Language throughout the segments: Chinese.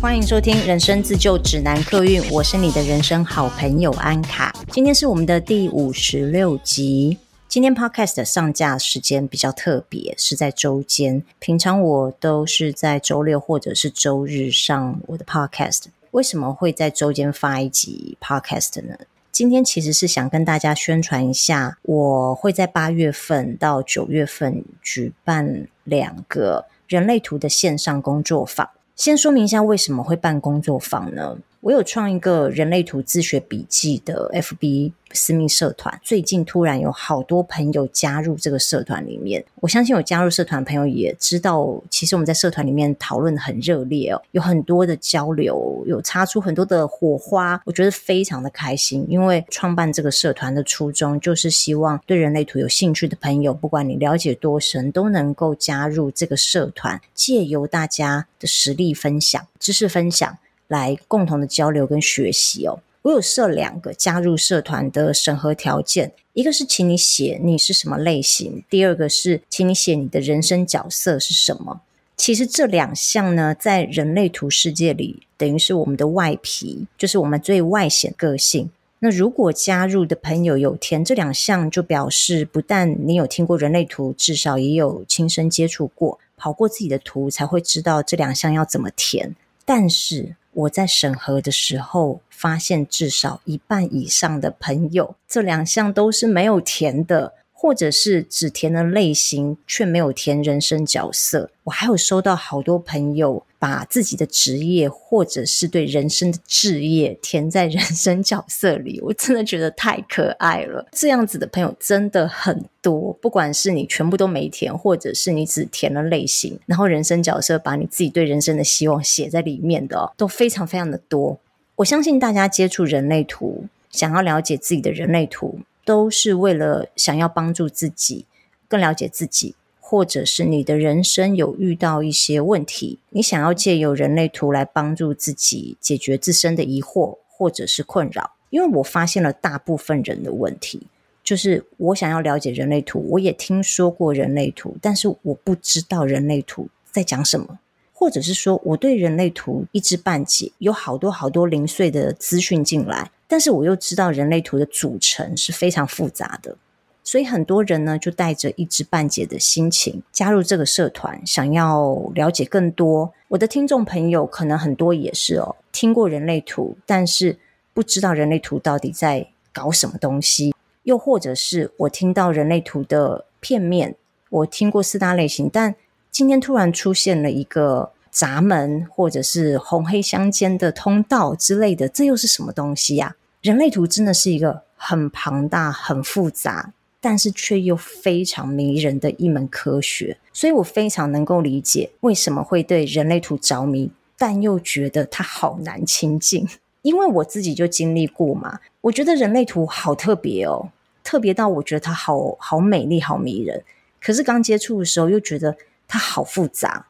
欢迎收听《人生自救指南》客运，我是你的人生好朋友安卡。今天是我们的第五十六集。今天 Podcast 的上架时间比较特别，是在周间。平常我都是在周六或者是周日上我的 Podcast。为什么会在周间发一集 Podcast 呢？今天其实是想跟大家宣传一下，我会在八月份到九月份举办两个人类图的线上工作坊。先说明一下为什么会办工作坊呢？我有创一个人类图自学笔记的 FB 私密社团，最近突然有好多朋友加入这个社团里面。我相信有加入社团的朋友也知道，其实我们在社团里面讨论很热烈哦，有很多的交流，有擦出很多的火花，我觉得非常的开心。因为创办这个社团的初衷就是希望对人类图有兴趣的朋友，不管你了解多深，都能够加入这个社团，借由大家的实力分享、知识分享。来共同的交流跟学习哦。我有设两个加入社团的审核条件，一个是请你写你是什么类型，第二个是请你写你的人生角色是什么。其实这两项呢，在人类图世界里，等于是我们的外皮，就是我们最外显个性。那如果加入的朋友有填这两项，就表示不但你有听过人类图，至少也有亲身接触过，跑过自己的图，才会知道这两项要怎么填。但是我在审核的时候，发现至少一半以上的朋友，这两项都是没有填的。或者是只填了类型，却没有填人生角色。我还有收到好多朋友把自己的职业或者是对人生的志业填在人生角色里，我真的觉得太可爱了。这样子的朋友真的很多，不管是你全部都没填，或者是你只填了类型，然后人生角色把你自己对人生的希望写在里面的，都非常非常的多。我相信大家接触人类图，想要了解自己的人类图。都是为了想要帮助自己更了解自己，或者是你的人生有遇到一些问题，你想要借由人类图来帮助自己解决自身的疑惑或者是困扰。因为我发现了大部分人的问题，就是我想要了解人类图，我也听说过人类图，但是我不知道人类图在讲什么，或者是说我对人类图一知半解，有好多好多零碎的资讯进来。但是我又知道人类图的组成是非常复杂的，所以很多人呢就带着一知半解的心情加入这个社团，想要了解更多。我的听众朋友可能很多也是哦，听过人类图，但是不知道人类图到底在搞什么东西，又或者是我听到人类图的片面，我听过四大类型，但今天突然出现了一个。闸门，或者是红黑相间的通道之类的，这又是什么东西呀？人类图真的是一个很庞大、很复杂，但是却又非常迷人的一门科学。所以我非常能够理解为什么会对人类图着迷，但又觉得它好难亲近。因为我自己就经历过嘛，我觉得人类图好特别哦，特别到我觉得它好好美丽、好迷人。可是刚接触的时候又觉得它好复杂。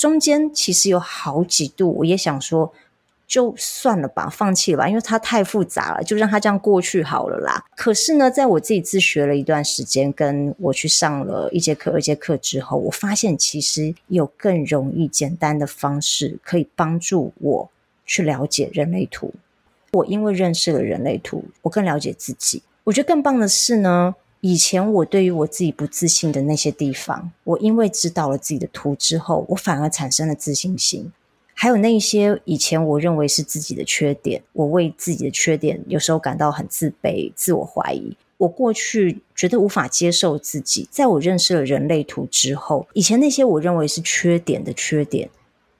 中间其实有好几度，我也想说，就算了吧，放弃了吧，因为它太复杂了，就让它这样过去好了啦。可是呢，在我自己自学了一段时间，跟我去上了一节课、二节课之后，我发现其实有更容易、简单的方式可以帮助我去了解人类图。我因为认识了人类图，我更了解自己。我觉得更棒的是呢。以前我对于我自己不自信的那些地方，我因为知道了自己的图之后，我反而产生了自信心。还有那些以前我认为是自己的缺点，我为自己的缺点有时候感到很自卑、自我怀疑。我过去觉得无法接受自己，在我认识了人类图之后，以前那些我认为是缺点的缺点，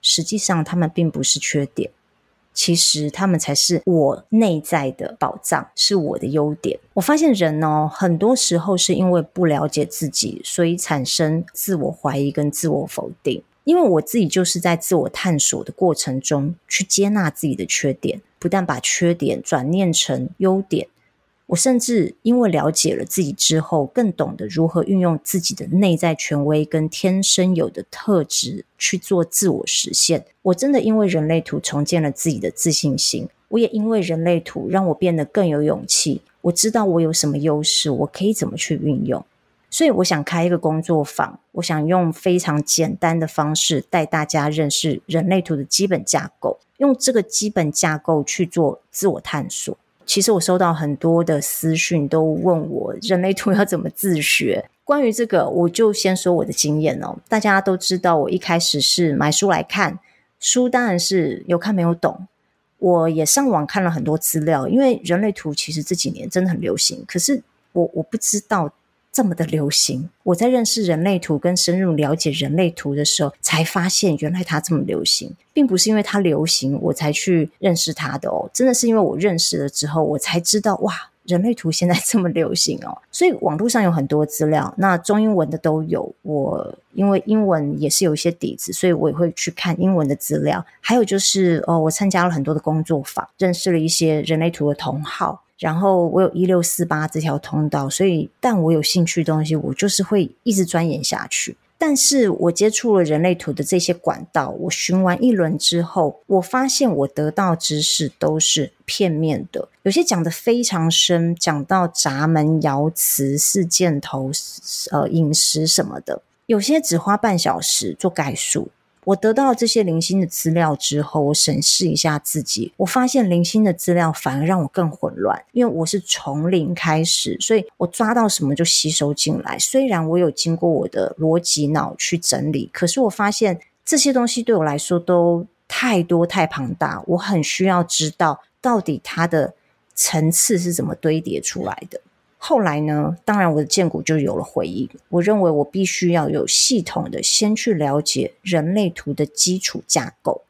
实际上他们并不是缺点。其实他们才是我内在的宝藏，是我的优点。我发现人哦，很多时候是因为不了解自己，所以产生自我怀疑跟自我否定。因为我自己就是在自我探索的过程中，去接纳自己的缺点，不但把缺点转念成优点。我甚至因为了解了自己之后，更懂得如何运用自己的内在权威跟天生有的特质去做自我实现。我真的因为人类图重建了自己的自信心，我也因为人类图让我变得更有勇气。我知道我有什么优势，我可以怎么去运用。所以我想开一个工作坊，我想用非常简单的方式带大家认识人类图的基本架构，用这个基本架构去做自我探索。其实我收到很多的私讯，都问我人类图要怎么自学。关于这个，我就先说我的经验哦。大家都知道，我一开始是买书来看，书当然是有看没有懂。我也上网看了很多资料，因为人类图其实这几年真的很流行，可是我我不知道。这么的流行，我在认识人类图跟深入了解人类图的时候，才发现原来它这么流行，并不是因为它流行我才去认识它的哦，真的是因为我认识了之后，我才知道哇，人类图现在这么流行哦。所以网络上有很多资料，那中英文的都有。我因为英文也是有一些底子，所以我也会去看英文的资料。还有就是哦，我参加了很多的工作坊，认识了一些人类图的同好。然后我有一六四八这条通道，所以但我有兴趣的东西，我就是会一直钻研下去。但是我接触了人类图的这些管道，我循完一轮之后，我发现我得到知识都是片面的，有些讲得非常深，讲到闸门、爻辞、四箭头、呃饮食什么的，有些只花半小时做概述。我得到这些零星的资料之后，我审视一下自己，我发现零星的资料反而让我更混乱，因为我是从零开始，所以我抓到什么就吸收进来。虽然我有经过我的逻辑脑去整理，可是我发现这些东西对我来说都太多太庞大，我很需要知道到底它的层次是怎么堆叠出来的。后来呢，当然我的荐骨就有了回应。我认为我必须要有系统的先去了解人类图的基础架构。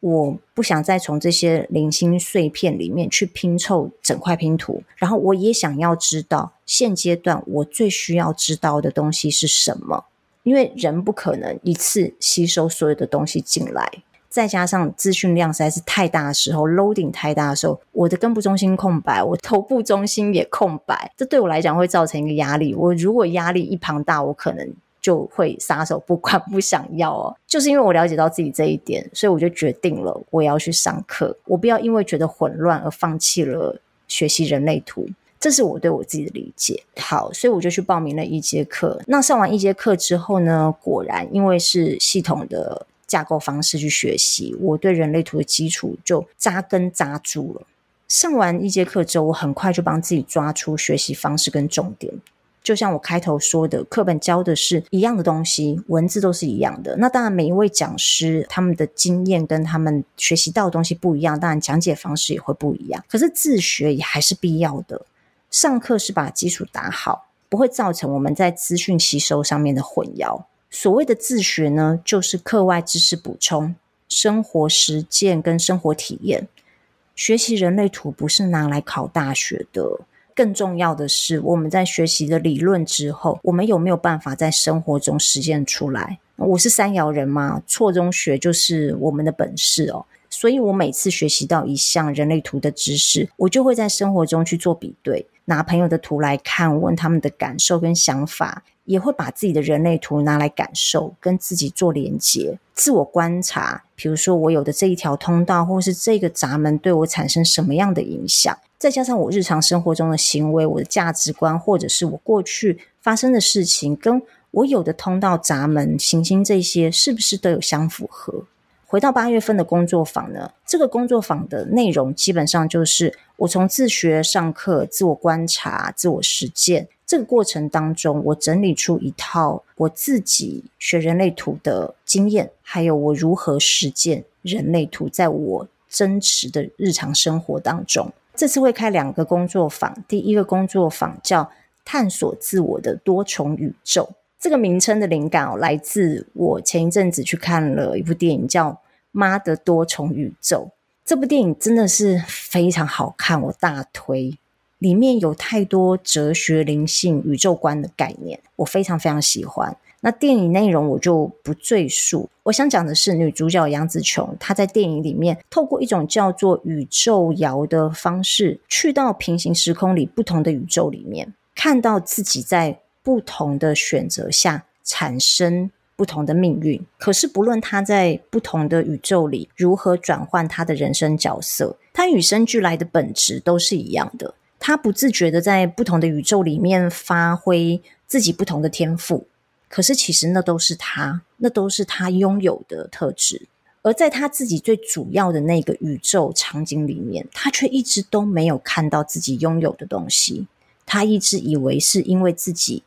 我不想再从这些零星碎片里面去拼凑整块拼图。然后我也想要知道现阶段我最需要知道的东西是什么，因为人不可能一次吸收所有的东西进来。再加上资讯量实在是太大的时候，loading 太大的时候，我的根部中心空白，我头部中心也空白，这对我来讲会造成一个压力。我如果压力一庞大，我可能就会撒手不管，不想要哦。就是因为我了解到自己这一点，所以我就决定了我要去上课，我不要因为觉得混乱而放弃了学习人类图。这是我对我自己的理解。好，所以我就去报名了一节课。那上完一节课之后呢，果然因为是系统的。架构方式去学习，我对人类图的基础就扎根扎住了。上完一节课之后，我很快就帮自己抓出学习方式跟重点。就像我开头说的，课本教的是一样的东西，文字都是一样的。那当然，每一位讲师他们的经验跟他们学习到的东西不一样，当然讲解方式也会不一样。可是自学也还是必要的。上课是把基础打好，不会造成我们在资讯吸收上面的混淆。所谓的自学呢，就是课外知识补充、生活实践跟生活体验。学习人类图不是拿来考大学的，更重要的是，我们在学习的理论之后，我们有没有办法在生活中实践出来？我是三爻人嘛，错中学就是我们的本事哦。所以我每次学习到一项人类图的知识，我就会在生活中去做比对，拿朋友的图来看，问他们的感受跟想法。也会把自己的人类图拿来感受，跟自己做连接，自我观察。比如说，我有的这一条通道，或是这个闸门，对我产生什么样的影响？再加上我日常生活中的行为，我的价值观，或者是我过去发生的事情，跟我有的通道、闸门、行星这些，是不是都有相符合？回到八月份的工作坊呢，这个工作坊的内容基本上就是我从自学、上课、自我观察、自我实践。这个过程当中，我整理出一套我自己学人类图的经验，还有我如何实践人类图在我真实的日常生活当中。这次会开两个工作坊，第一个工作坊叫“探索自我的多重宇宙”。这个名称的灵感，来自我前一阵子去看了一部电影，叫《妈的多重宇宙》。这部电影真的是非常好看，我大推。里面有太多哲学、灵性、宇宙观的概念，我非常非常喜欢。那电影内容我就不赘述。我想讲的是，女主角杨紫琼，她在电影里面透过一种叫做宇宙遥的方式，去到平行时空里不同的宇宙里面，看到自己在不同的选择下产生不同的命运。可是不论他在不同的宇宙里如何转换他的人生角色，他与生俱来的本质都是一样的。他不自觉的在不同的宇宙里面发挥自己不同的天赋，可是其实那都是他，那都是他拥有的特质。而在他自己最主要的那个宇宙场景里面，他却一直都没有看到自己拥有的东西。他一直以为是因为自己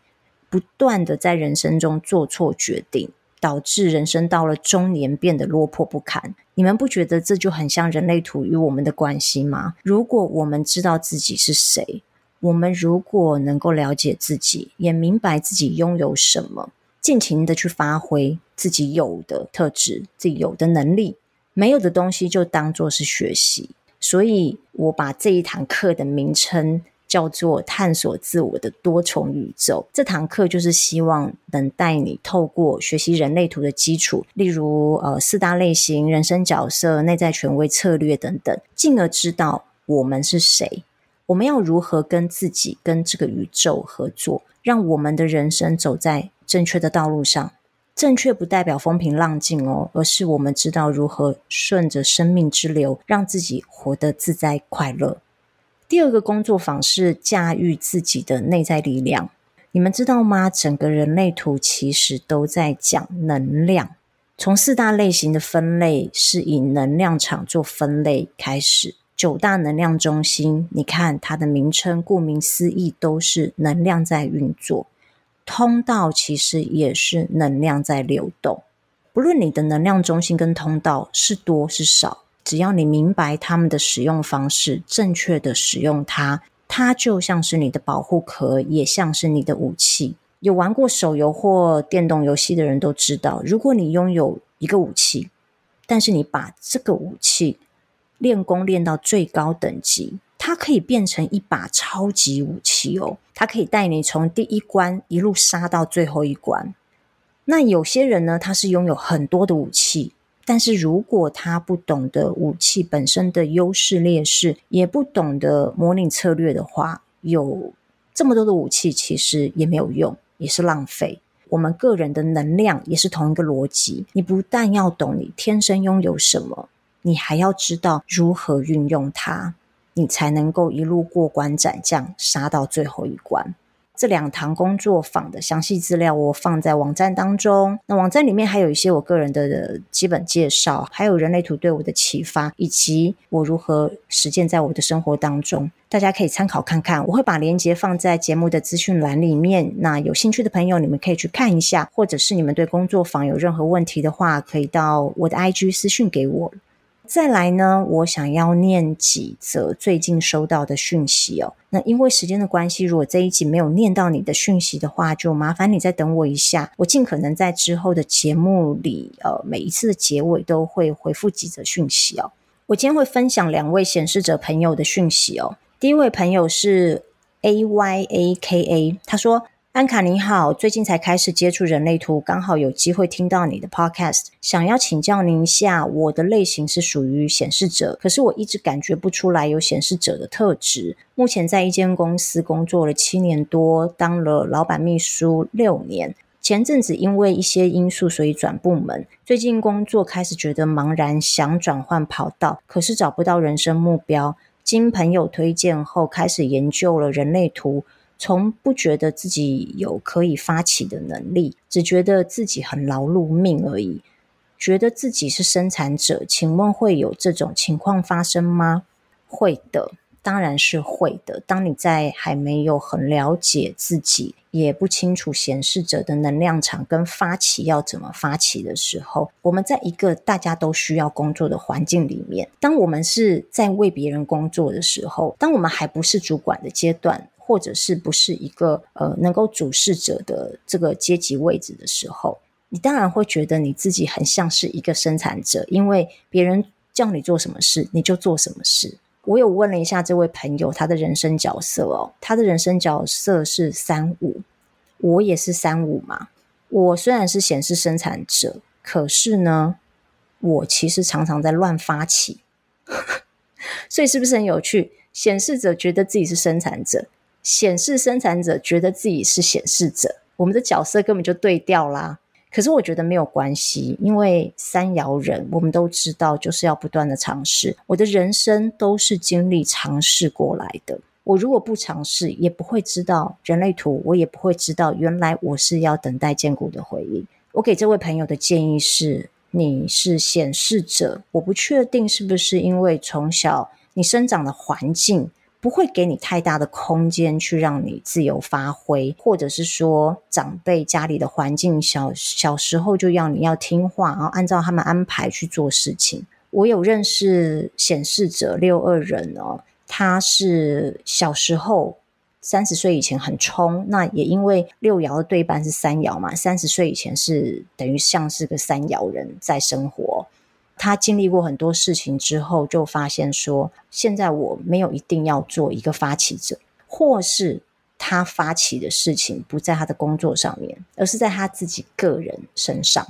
不断的在人生中做错决定，导致人生到了中年变得落魄不堪。你们不觉得这就很像人类图与我们的关系吗？如果我们知道自己是谁，我们如果能够了解自己，也明白自己拥有什么。尽情的去发挥自己有的特质，自己有的能力，没有的东西就当做是学习。所以我把这一堂课的名称叫做“探索自我的多重宇宙”。这堂课就是希望能带你透过学习人类图的基础，例如呃四大类型、人生角色、内在权威策略等等，进而知道我们是谁，我们要如何跟自己、跟这个宇宙合作，让我们的人生走在正确的道路上，正确不代表风平浪静哦，而是我们知道如何顺着生命之流，让自己活得自在快乐。第二个工作坊是驾驭自己的内在力量。你们知道吗？整个人类图其实都在讲能量，从四大类型的分类是以能量场做分类开始，九大能量中心，你看它的名称，顾名思义都是能量在运作。通道其实也是能量在流动，不论你的能量中心跟通道是多是少，只要你明白它们的使用方式，正确的使用它，它就像是你的保护壳，也像是你的武器。有玩过手游或电动游戏的人都知道，如果你拥有一个武器，但是你把这个武器练功练到最高等级。它可以变成一把超级武器哦，它可以带你从第一关一路杀到最后一关。那有些人呢，他是拥有很多的武器，但是如果他不懂得武器本身的优势劣势，也不懂得模拟策略的话，有这么多的武器其实也没有用，也是浪费。我们个人的能量也是同一个逻辑，你不但要懂你天生拥有什么，你还要知道如何运用它。你才能够一路过关斩将，杀到最后一关。这两堂工作坊的详细资料我放在网站当中。那网站里面还有一些我个人的基本介绍，还有人类图对我的启发，以及我如何实践在我的生活当中。大家可以参考看看。我会把链接放在节目的资讯栏里面。那有兴趣的朋友，你们可以去看一下，或者是你们对工作坊有任何问题的话，可以到我的 IG 私讯给我。再来呢，我想要念几则最近收到的讯息哦。那因为时间的关系，如果这一集没有念到你的讯息的话，就麻烦你再等我一下。我尽可能在之后的节目里，呃，每一次的结尾都会回复几则讯息哦。我今天会分享两位显示者朋友的讯息哦。第一位朋友是 A Y A K A，他说。安卡你好，最近才开始接触人类图，刚好有机会听到你的 podcast，想要请教您一下，我的类型是属于显示者，可是我一直感觉不出来有显示者的特质。目前在一间公司工作了七年多，当了老板秘书六年，前阵子因为一些因素，所以转部门。最近工作开始觉得茫然，想转换跑道，可是找不到人生目标。经朋友推荐后，开始研究了人类图。从不觉得自己有可以发起的能力，只觉得自己很劳碌命而已。觉得自己是生产者，请问会有这种情况发生吗？会的，当然是会的。当你在还没有很了解自己，也不清楚显示者的能量场跟发起要怎么发起的时候，我们在一个大家都需要工作的环境里面，当我们是在为别人工作的时候，当我们还不是主管的阶段。或者是不是一个呃能够主事者的这个阶级位置的时候，你当然会觉得你自己很像是一个生产者，因为别人叫你做什么事，你就做什么事。我有问了一下这位朋友他的人生角色哦，他的人生角色是三五，我也是三五嘛。我虽然是显示生产者，可是呢，我其实常常在乱发起，所以是不是很有趣？显示者觉得自己是生产者。显示生产者觉得自己是显示者，我们的角色根本就对调啦。可是我觉得没有关系，因为三爻人我们都知道，就是要不断的尝试。我的人生都是经历尝试过来的。我如果不尝试，也不会知道人类图，我也不会知道原来我是要等待坚固的回应。我给这位朋友的建议是：你是显示者，我不确定是不是因为从小你生长的环境。不会给你太大的空间去让你自由发挥，或者是说长辈家里的环境小小时候就要你要听话，然后按照他们安排去做事情。我有认识显示者六二人哦，他是小时候三十岁以前很冲，那也因为六爻的对半是三爻嘛，三十岁以前是等于像是个三爻人在生活。他经历过很多事情之后，就发现说，现在我没有一定要做一个发起者，或是他发起的事情不在他的工作上面，而是在他自己个人身上，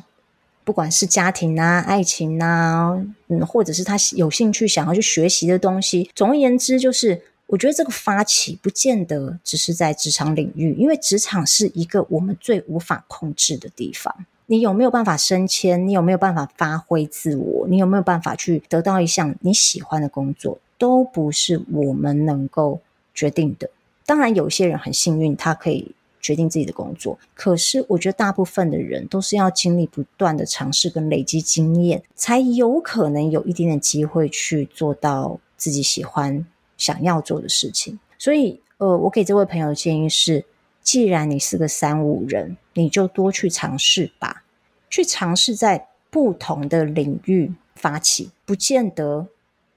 不管是家庭啊、爱情啊，嗯，或者是他有兴趣想要去学习的东西。总而言之，就是我觉得这个发起不见得只是在职场领域，因为职场是一个我们最无法控制的地方。你有没有办法升迁？你有没有办法发挥自我？你有没有办法去得到一项你喜欢的工作？都不是我们能够决定的。当然，有些人很幸运，他可以决定自己的工作。可是，我觉得大部分的人都是要经历不断的尝试跟累积经验，才有可能有一点点机会去做到自己喜欢、想要做的事情。所以，呃，我给这位朋友的建议是。既然你是个三五人，你就多去尝试吧，去尝试在不同的领域发起，不见得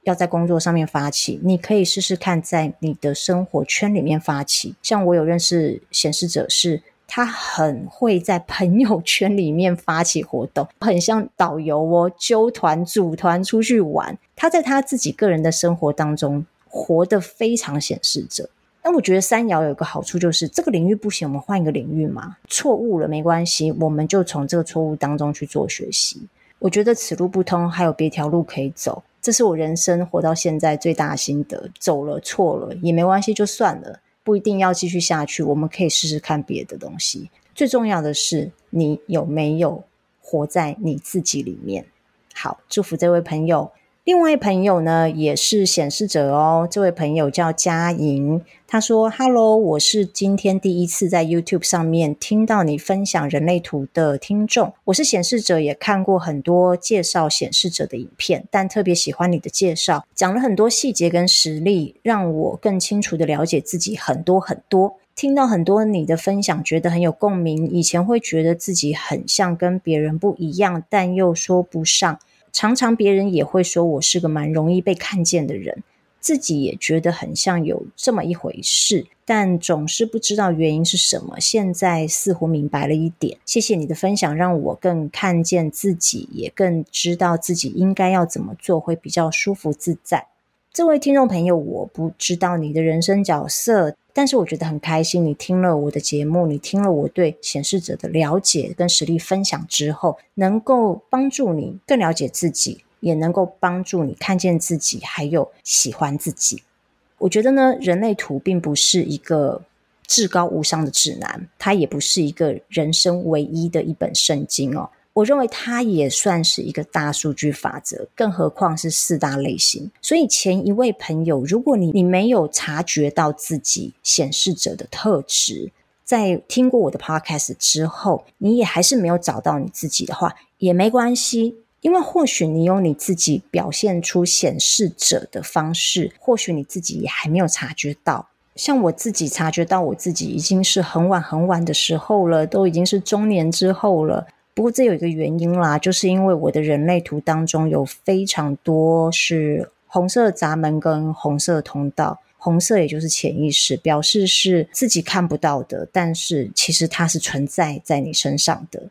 要在工作上面发起，你可以试试看在你的生活圈里面发起。像我有认识显示者是，他很会在朋友圈里面发起活动，很像导游哦，揪团组团出去玩。他在他自己个人的生活当中活得非常显示者。那我觉得三爻有一个好处，就是这个领域不行，我们换一个领域嘛。错误了没关系，我们就从这个错误当中去做学习。我觉得此路不通，还有别条路可以走。这是我人生活到现在最大的心得。走了错了也没关系，就算了，不一定要继续下去。我们可以试试看别的东西。最重要的是，你有没有活在你自己里面？好，祝福这位朋友。另外一朋友呢，也是显示者哦。这位朋友叫佳莹，他说：“Hello，我是今天第一次在 YouTube 上面听到你分享人类图的听众。我是显示者，也看过很多介绍显示者的影片，但特别喜欢你的介绍，讲了很多细节跟实例，让我更清楚的了解自己很多很多。听到很多你的分享，觉得很有共鸣。以前会觉得自己很像跟别人不一样，但又说不上。”常常别人也会说我是个蛮容易被看见的人，自己也觉得很像有这么一回事，但总是不知道原因是什么。现在似乎明白了一点，谢谢你的分享，让我更看见自己，也更知道自己应该要怎么做会比较舒服自在。这位听众朋友，我不知道你的人生角色。但是我觉得很开心，你听了我的节目，你听了我对显示者的了解跟实力分享之后，能够帮助你更了解自己，也能够帮助你看见自己，还有喜欢自己。我觉得呢，人类图并不是一个至高无上的指南，它也不是一个人生唯一的一本圣经哦。我认为它也算是一个大数据法则，更何况是四大类型。所以前一位朋友，如果你你没有察觉到自己显示者的特质，在听过我的 podcast 之后，你也还是没有找到你自己的话，也没关系，因为或许你有你自己表现出显示者的方式，或许你自己也还没有察觉到。像我自己察觉到我自己已经是很晚很晚的时候了，都已经是中年之后了。不过这有一个原因啦，就是因为我的人类图当中有非常多是红色闸门跟红色通道，红色也就是潜意识，表示是自己看不到的，但是其实它是存在在你身上的。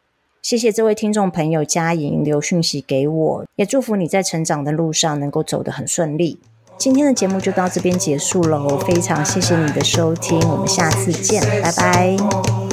谢谢这位听众朋友佳莹留讯息给我，也祝福你在成长的路上能够走得很顺利。今天的节目就到这边结束喽，非常谢谢你的收听，我们下次见，拜拜。